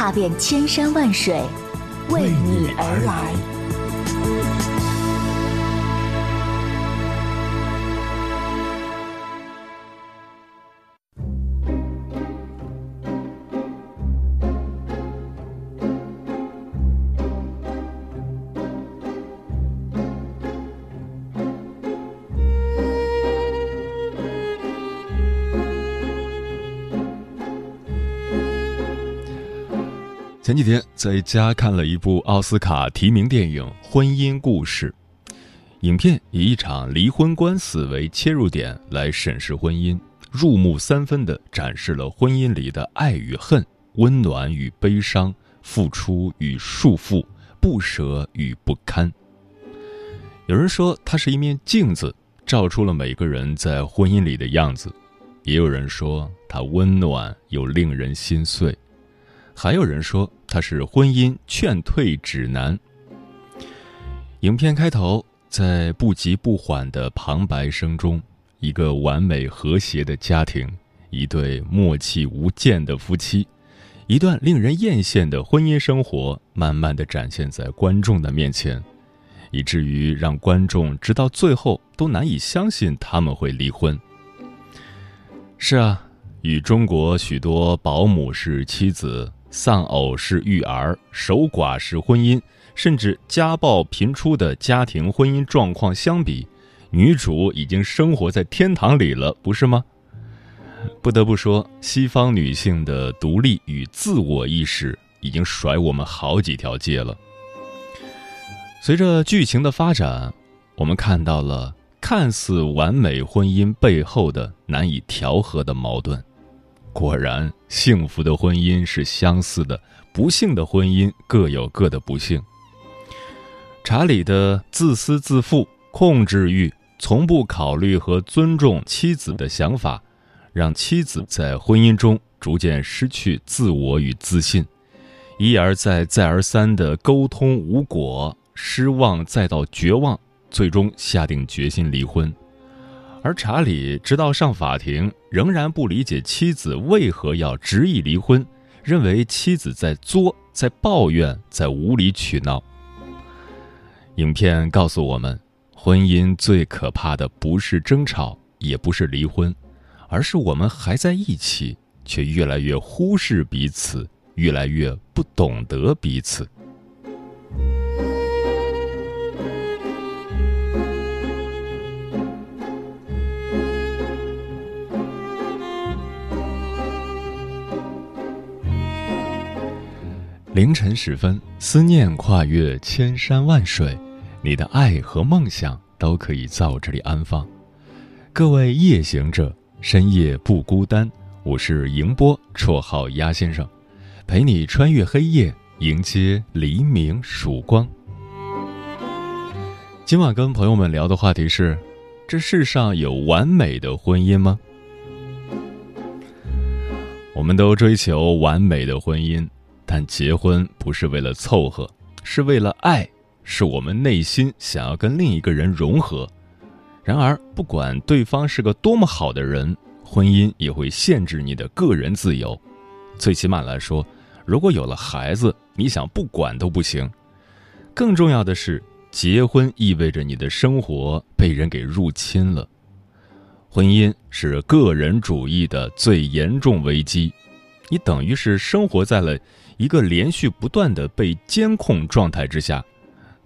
踏遍千山万水，为你而来。前几天在家看了一部奥斯卡提名电影《婚姻故事》，影片以一场离婚官司为切入点来审视婚姻，入木三分地展示了婚姻里的爱与恨、温暖与悲伤、付出与束缚、不舍与不堪。有人说它是一面镜子，照出了每个人在婚姻里的样子；也有人说它温暖又令人心碎。还有人说它是婚姻劝退指南。影片开头，在不急不缓的旁白声中，一个完美和谐的家庭，一对默契无间的夫妻，一段令人艳羡的婚姻生活，慢慢的展现在观众的面前，以至于让观众直到最后都难以相信他们会离婚。是啊，与中国许多保姆式妻子。丧偶式育儿、守寡式婚姻，甚至家暴频出的家庭婚姻状况相比，女主已经生活在天堂里了，不是吗？不得不说，西方女性的独立与自我意识已经甩我们好几条街了。随着剧情的发展，我们看到了看似完美婚姻背后的难以调和的矛盾。果然，幸福的婚姻是相似的，不幸的婚姻各有各的不幸。查理的自私自负、控制欲，从不考虑和尊重妻子的想法，让妻子在婚姻中逐渐失去自我与自信，一而再、再而三的沟通无果，失望再到绝望，最终下定决心离婚。而查理直到上法庭，仍然不理解妻子为何要执意离婚，认为妻子在作、在抱怨、在无理取闹。影片告诉我们，婚姻最可怕的不是争吵，也不是离婚，而是我们还在一起，却越来越忽视彼此，越来越不懂得彼此。凌晨时分，思念跨越千山万水，你的爱和梦想都可以在我这里安放。各位夜行者，深夜不孤单。我是迎波，绰号鸭先生，陪你穿越黑夜，迎接黎明曙光。今晚跟朋友们聊的话题是：这世上有完美的婚姻吗？我们都追求完美的婚姻。但结婚不是为了凑合，是为了爱，是我们内心想要跟另一个人融合。然而，不管对方是个多么好的人，婚姻也会限制你的个人自由。最起码来说，如果有了孩子，你想不管都不行。更重要的是，结婚意味着你的生活被人给入侵了。婚姻是个人主义的最严重危机，你等于是生活在了。一个连续不断的被监控状态之下，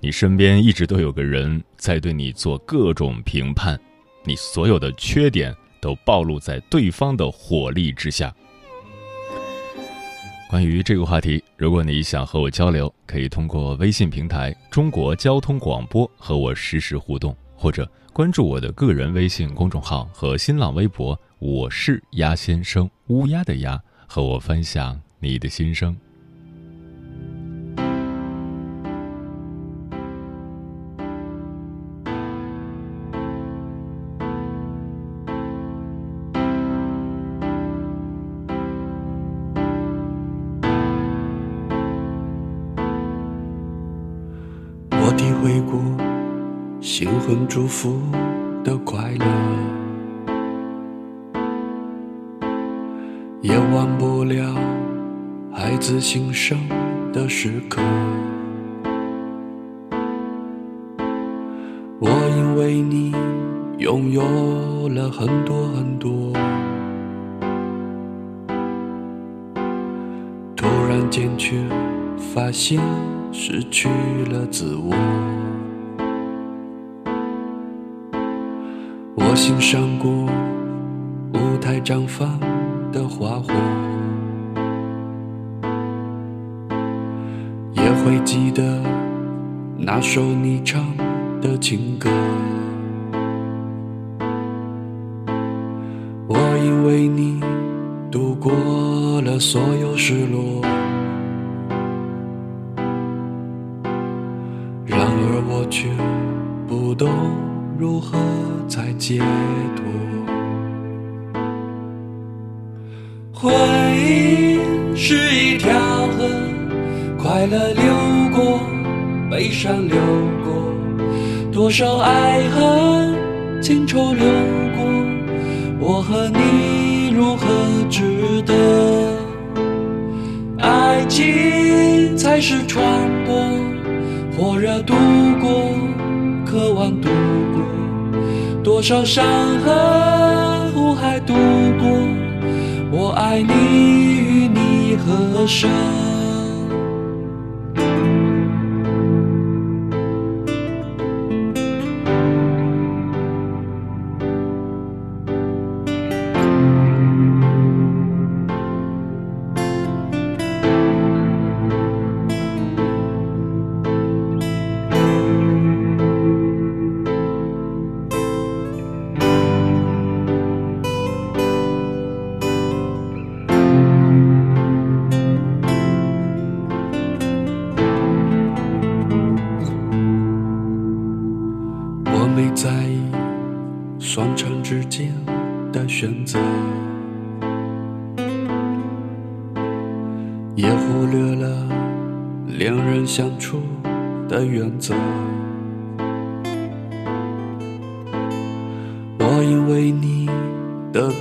你身边一直都有个人在对你做各种评判，你所有的缺点都暴露在对方的火力之下。关于这个话题，如果你想和我交流，可以通过微信平台“中国交通广播”和我实时互动，或者关注我的个人微信公众号和新浪微博“我是鸭先生”（乌鸦的鸭），和我分享你的心声。新婚祝福的快乐，也忘不了孩子新生的时刻。我因为你拥有了很多很多，突然间却发现失去了自我。我欣赏过舞台绽放的花火，也会记得那首你唱的情歌。我因为你度过了所有失落，却不懂如何才解脱。回忆是一条河，快乐流过，悲伤流过，多少爱恨情仇流过，我和你如何值得？爱情才是船舶，火热度过，渴望度过，多少山河湖海度过，我爱你与你合声？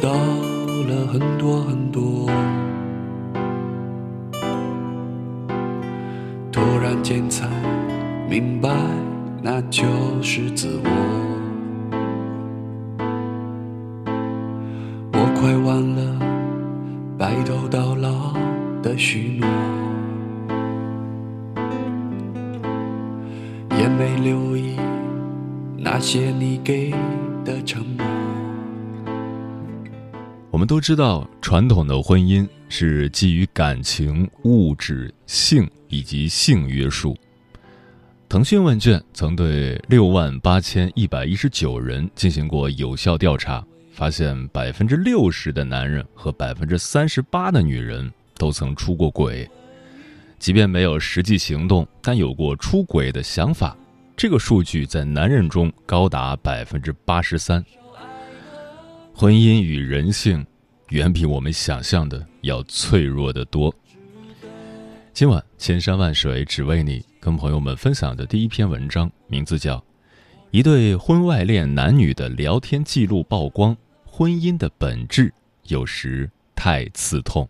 到了很多很多，突然间才明白。那就是自我。我知道，传统的婚姻是基于感情、物质、性以及性约束。腾讯问卷曾对六万八千一百一十九人进行过有效调查，发现百分之六十的男人和百分之三十八的女人都曾出过轨。即便没有实际行动，但有过出轨的想法，这个数据在男人中高达百分之八十三。婚姻与人性，远比我们想象的要脆弱的多。今晚千山万水只为你。跟朋友们分享的第一篇文章，名字叫《一对婚外恋男女的聊天记录曝光，婚姻的本质有时太刺痛》，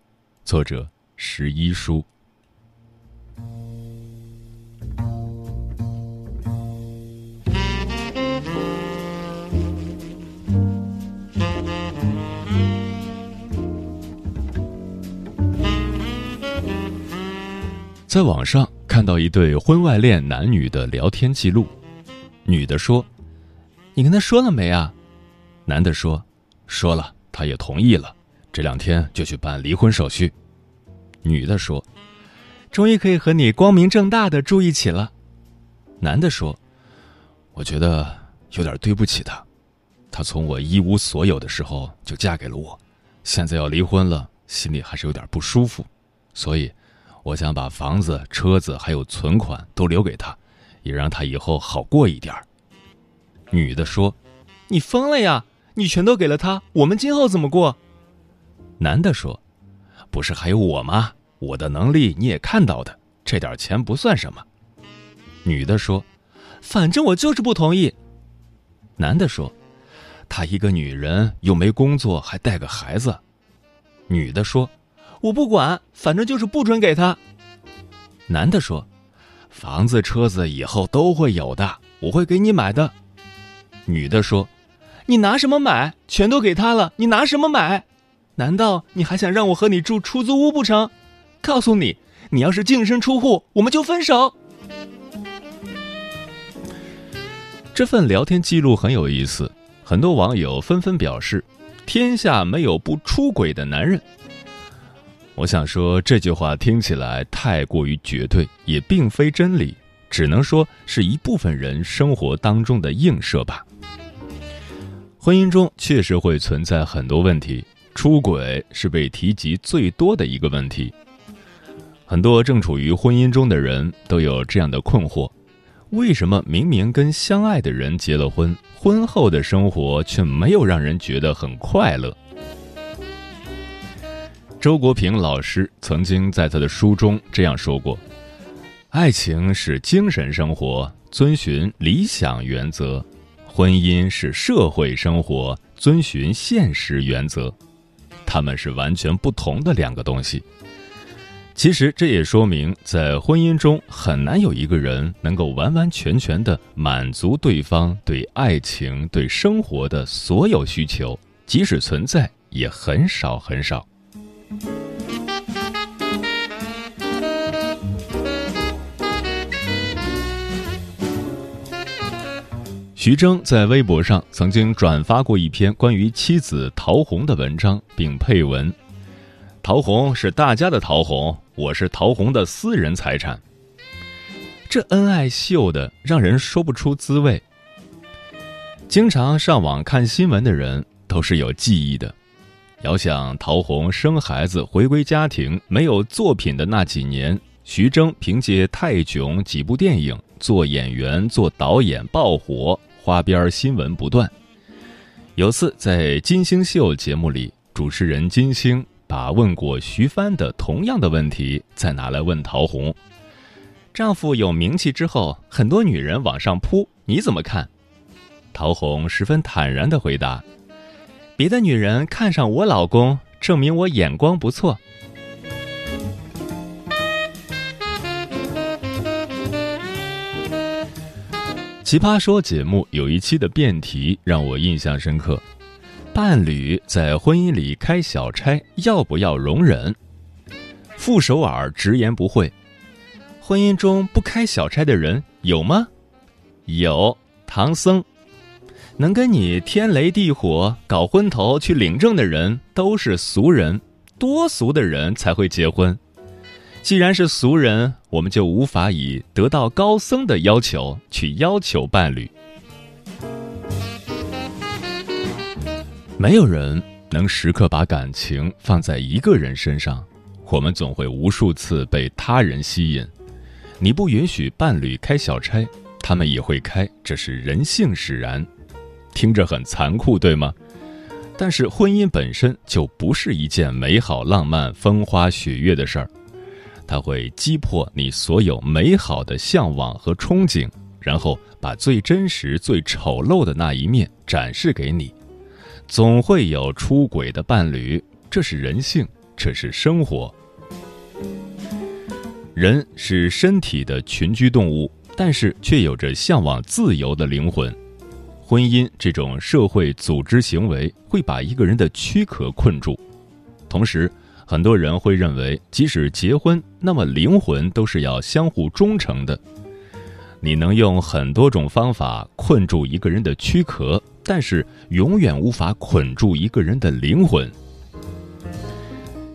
作者十一叔。在网上看到一对婚外恋男女的聊天记录，女的说：“你跟他说了没啊？”男的说：“说了，他也同意了，这两天就去办离婚手续。”女的说：“终于可以和你光明正大的住一起了。”男的说：“我觉得有点对不起他，他从我一无所有的时候就嫁给了我，现在要离婚了，心里还是有点不舒服，所以。”我想把房子、车子还有存款都留给他，也让他以后好过一点。女的说：“你疯了呀！你全都给了他，我们今后怎么过？”男的说：“不是还有我吗？我的能力你也看到的，这点钱不算什么。”女的说：“反正我就是不同意，男的说：“她一个女人又没工作，还带个孩子。”女的说：“我不管，反正就是不准给他。”男的说：“房子、车子以后都会有的，我会给你买的。”女的说：“你拿什么买？全都给他了，你拿什么买？难道你还想让我和你住出租屋不成？告诉你，你要是净身出户，我们就分手。”这份聊天记录很有意思，很多网友纷纷表示：“天下没有不出轨的男人。”我想说这句话听起来太过于绝对，也并非真理，只能说是一部分人生活当中的映射吧。婚姻中确实会存在很多问题，出轨是被提及最多的一个问题。很多正处于婚姻中的人都有这样的困惑。为什么明明跟相爱的人结了婚，婚后的生活却没有让人觉得很快乐？周国平老师曾经在他的书中这样说过：“爱情是精神生活，遵循理想原则；婚姻是社会生活，遵循现实原则。他们是完全不同的两个东西。”其实这也说明，在婚姻中很难有一个人能够完完全全的满足对方对爱情、对生活的所有需求，即使存在，也很少很少。徐峥在微博上曾经转发过一篇关于妻子陶虹的文章，并配文。陶虹是大家的陶虹，我是陶虹的私人财产。这恩爱秀的让人说不出滋味。经常上网看新闻的人都是有记忆的。遥想陶虹生孩子回归家庭没有作品的那几年，徐峥凭借《泰囧》几部电影做演员、做导演爆火，花边新闻不断。有次在金星秀节目里，主持人金星。把问过徐帆的同样的问题再拿来问陶虹，丈夫有名气之后，很多女人往上扑，你怎么看？陶虹十分坦然的回答：“别的女人看上我老公，证明我眼光不错。”奇葩说节目有一期的辩题让我印象深刻。伴侣在婚姻里开小差，要不要容忍？傅首尔直言不讳。婚姻中不开小差的人有吗？有，唐僧。能跟你天雷地火搞昏头去领证的人都是俗人，多俗的人才会结婚。既然是俗人，我们就无法以得道高僧的要求去要求伴侣。没有人能时刻把感情放在一个人身上，我们总会无数次被他人吸引。你不允许伴侣开小差，他们也会开，这是人性使然。听着很残酷，对吗？但是婚姻本身就不是一件美好、浪漫、风花雪月的事儿，它会击破你所有美好的向往和憧憬，然后把最真实、最丑陋的那一面展示给你。总会有出轨的伴侣，这是人性，这是生活。人是身体的群居动物，但是却有着向往自由的灵魂。婚姻这种社会组织行为会把一个人的躯壳困住，同时，很多人会认为，即使结婚，那么灵魂都是要相互忠诚的。你能用很多种方法困住一个人的躯壳。但是永远无法捆住一个人的灵魂。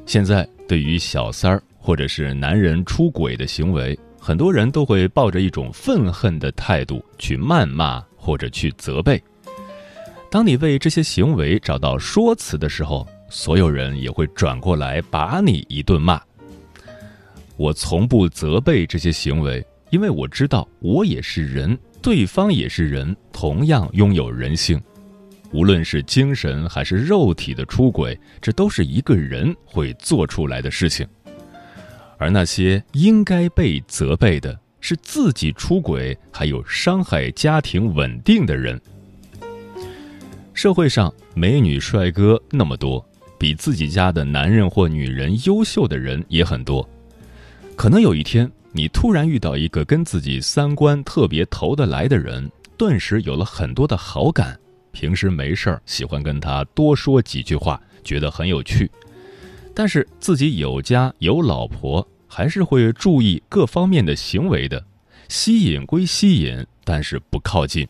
现在对于小三儿或者是男人出轨的行为，很多人都会抱着一种愤恨的态度去谩骂或者去责备。当你为这些行为找到说辞的时候，所有人也会转过来把你一顿骂。我从不责备这些行为，因为我知道我也是人。对方也是人，同样拥有人性。无论是精神还是肉体的出轨，这都是一个人会做出来的事情。而那些应该被责备的，是自己出轨还有伤害家庭稳定的人。社会上美女帅哥那么多，比自己家的男人或女人优秀的人也很多。可能有一天，你突然遇到一个跟自己三观特别投得来的人，顿时有了很多的好感。平时没事儿喜欢跟他多说几句话，觉得很有趣。但是自己有家有老婆，还是会注意各方面的行为的。吸引归吸引，但是不靠近。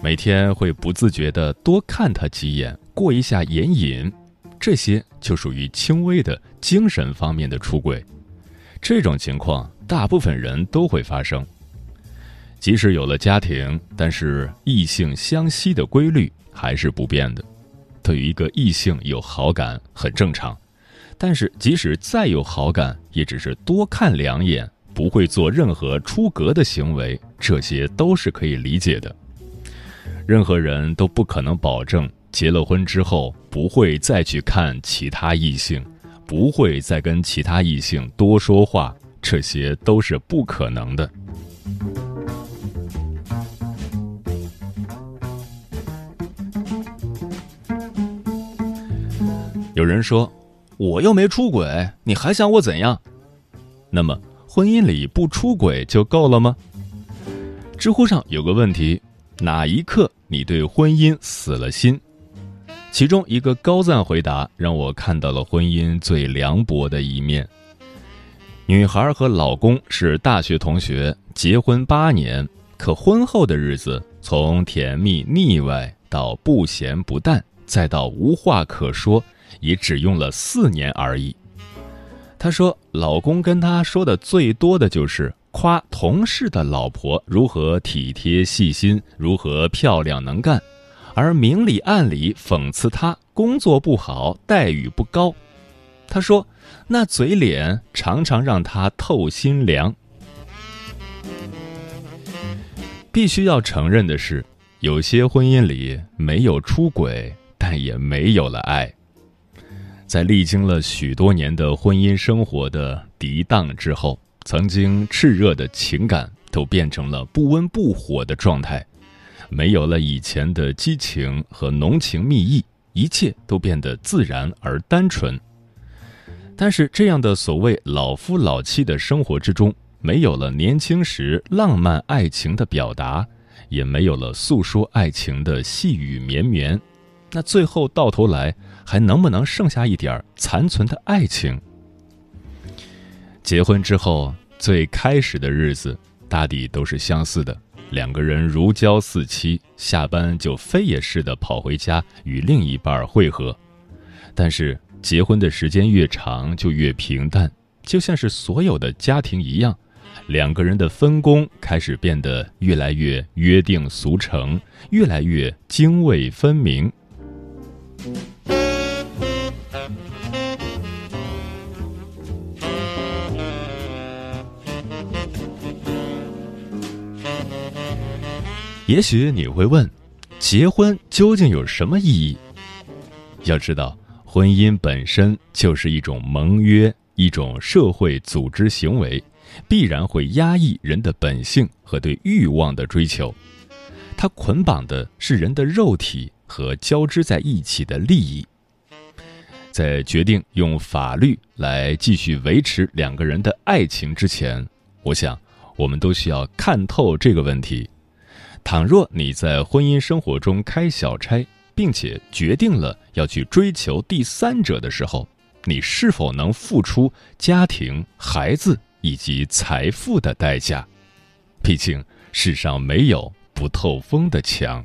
每天会不自觉的多看他几眼，过一下眼瘾，这些就属于轻微的精神方面的出轨。这种情况，大部分人都会发生。即使有了家庭，但是异性相吸的规律还是不变的。对于一个异性有好感很正常，但是即使再有好感，也只是多看两眼，不会做任何出格的行为，这些都是可以理解的。任何人都不可能保证结了婚之后不会再去看其他异性，不会再跟其他异性多说话，这些都是不可能的。有人说：“我又没出轨，你还想我怎样？”那么，婚姻里不出轨就够了吗？知乎上有个问题：哪一刻你对婚姻死了心？其中一个高赞回答让我看到了婚姻最凉薄的一面。女孩和老公是大学同学，结婚八年，可婚后的日子从甜蜜腻歪到不咸不淡，再到无话可说。也只用了四年而已。她说：“老公跟她说的最多的就是夸同事的老婆如何体贴细心，如何漂亮能干，而明里暗里讽刺她工作不好，待遇不高。”她说：“那嘴脸常常让她透心凉。”必须要承认的是，有些婚姻里没有出轨，但也没有了爱。在历经了许多年的婚姻生活的涤荡之后，曾经炽热的情感都变成了不温不火的状态，没有了以前的激情和浓情蜜意，一切都变得自然而单纯。但是，这样的所谓老夫老妻的生活之中，没有了年轻时浪漫爱情的表达，也没有了诉说爱情的细雨绵绵，那最后到头来。还能不能剩下一点残存的爱情？结婚之后最开始的日子，大抵都是相似的，两个人如胶似漆，下班就飞也似的跑回家与另一半会合。但是结婚的时间越长，就越平淡，就像是所有的家庭一样，两个人的分工开始变得越来越约定俗成，越来越泾渭分明。也许你会问，结婚究竟有什么意义？要知道，婚姻本身就是一种盟约，一种社会组织行为，必然会压抑人的本性和对欲望的追求。它捆绑的是人的肉体和交织在一起的利益。在决定用法律来继续维持两个人的爱情之前，我想，我们都需要看透这个问题。倘若你在婚姻生活中开小差，并且决定了要去追求第三者的时候，你是否能付出家庭、孩子以及财富的代价？毕竟世上没有不透风的墙。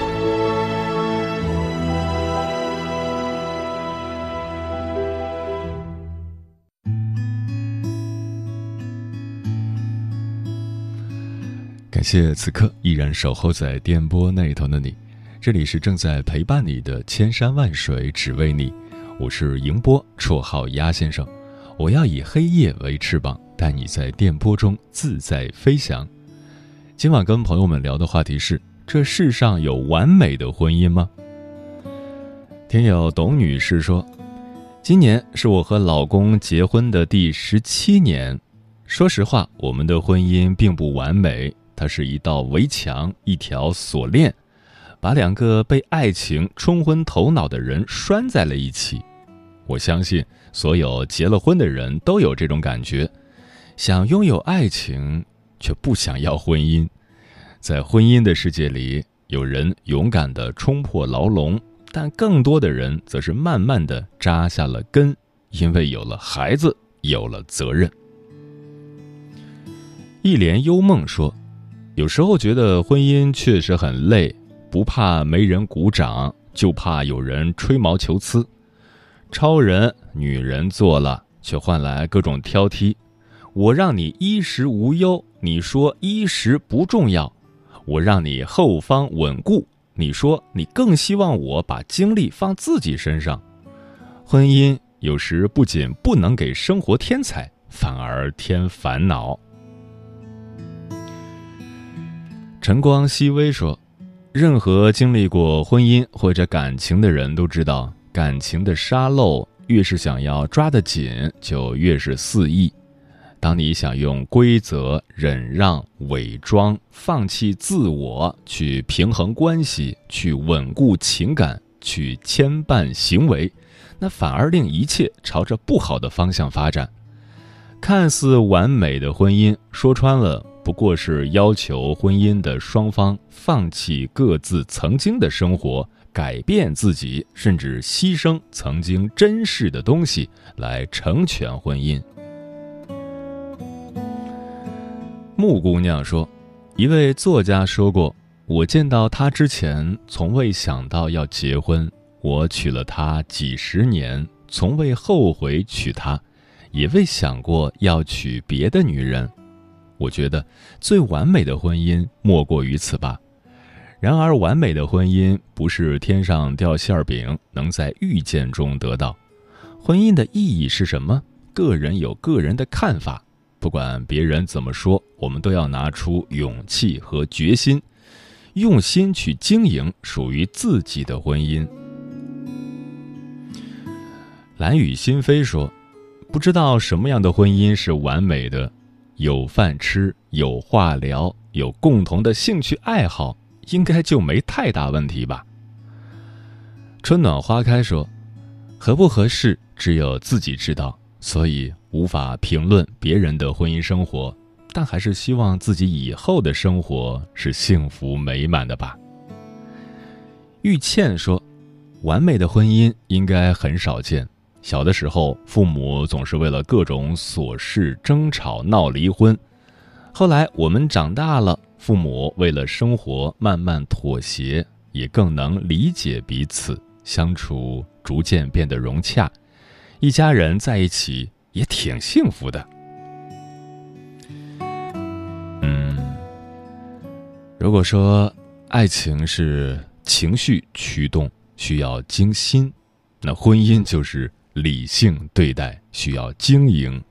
感谢此刻依然守候在电波那头的你，这里是正在陪伴你的千山万水只为你，我是迎波，绰号鸭先生。我要以黑夜为翅膀，带你在电波中自在飞翔。今晚跟朋友们聊的话题是：这世上有完美的婚姻吗？听友董女士说，今年是我和老公结婚的第十七年。说实话，我们的婚姻并不完美，它是一道围墙，一条锁链，把两个被爱情冲昏头脑的人拴在了一起。我相信。所有结了婚的人都有这种感觉，想拥有爱情，却不想要婚姻。在婚姻的世界里，有人勇敢地冲破牢笼，但更多的人则是慢慢地扎下了根，因为有了孩子，有了责任。一帘幽梦说：“有时候觉得婚姻确实很累，不怕没人鼓掌，就怕有人吹毛求疵。”超人女人做了，却换来各种挑剔。我让你衣食无忧，你说衣食不重要；我让你后方稳固，你说你更希望我把精力放自己身上。婚姻有时不仅不能给生活添彩，反而添烦恼。晨光熹微说：“任何经历过婚姻或者感情的人都知道。”感情的沙漏越是想要抓得紧，就越是肆意。当你想用规则、忍让、伪装、放弃自我去平衡关系、去稳固情感、去牵绊行为，那反而令一切朝着不好的方向发展。看似完美的婚姻，说穿了不过是要求婚姻的双方放弃各自曾经的生活。改变自己，甚至牺牲曾经珍视的东西，来成全婚姻。木姑娘说：“一位作家说过，我见到他之前，从未想到要结婚。我娶了她几十年，从未后悔娶她，也未想过要娶别的女人。我觉得最完美的婚姻，莫过于此吧。”然而，完美的婚姻不是天上掉馅饼，能在遇见中得到。婚姻的意义是什么？个人有个人的看法。不管别人怎么说，我们都要拿出勇气和决心，用心去经营属于自己的婚姻。蓝雨心飞说：“不知道什么样的婚姻是完美的，有饭吃，有话聊，有共同的兴趣爱好。”应该就没太大问题吧。春暖花开说：“合不合适，只有自己知道，所以无法评论别人的婚姻生活，但还是希望自己以后的生活是幸福美满的吧。”玉倩说：“完美的婚姻应该很少见。小的时候，父母总是为了各种琐事争吵闹离婚，后来我们长大了。”父母为了生活慢慢妥协，也更能理解彼此，相处逐渐变得融洽，一家人在一起也挺幸福的。嗯，如果说爱情是情绪驱动，需要精心，那婚姻就是理性对待，需要经营。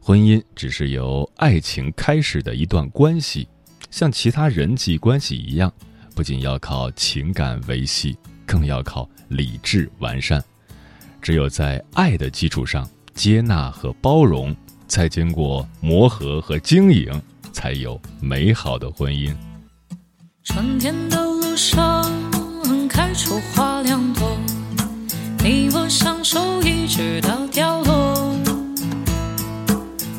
婚姻只是由爱情开始的一段关系。像其他人际关系一样，不仅要靠情感维系，更要靠理智完善。只有在爱的基础上，接纳和包容，再经过磨合和经营，才有美好的婚姻。春天的路上相守一直到凋落。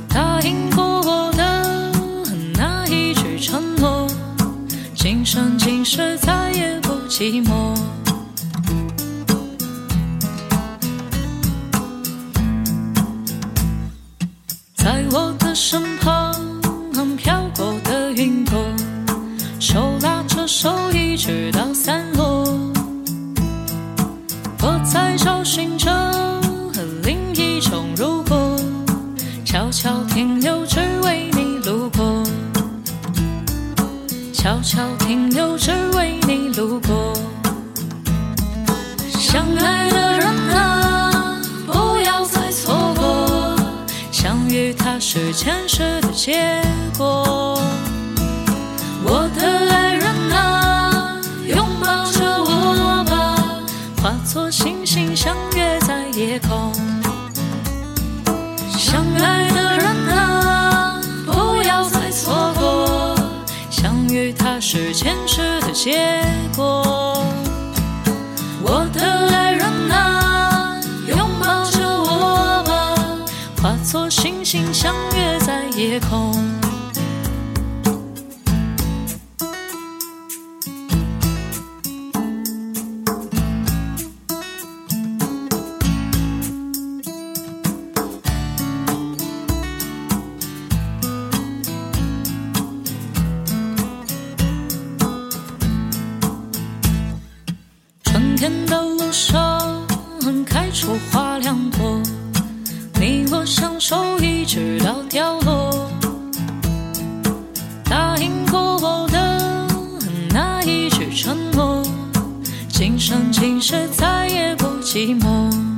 答应过我的那一句承诺。今生今世再也不寂寞，是前世的结果。我的爱人啊，拥抱着我吧，化作星星相约在夜空。相爱的人啊，不要再错过，相遇它是前世的结果。星相约在夜空。春天的路上开出花两朵，你我相守一直到凋落。答应过我的那一句承诺，今生今世再也不寂寞。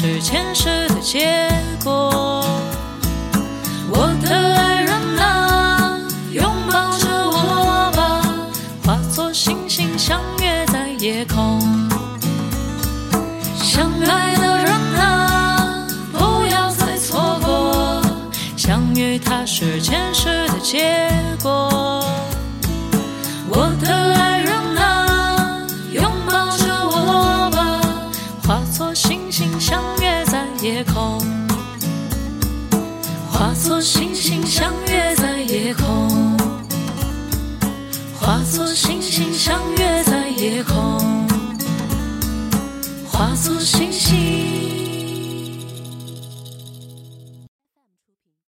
是前世的结果。我的爱人啊，拥抱着我吧，化作星星相约在夜空。相爱的人啊，不要再错过，相遇它是前世的结果。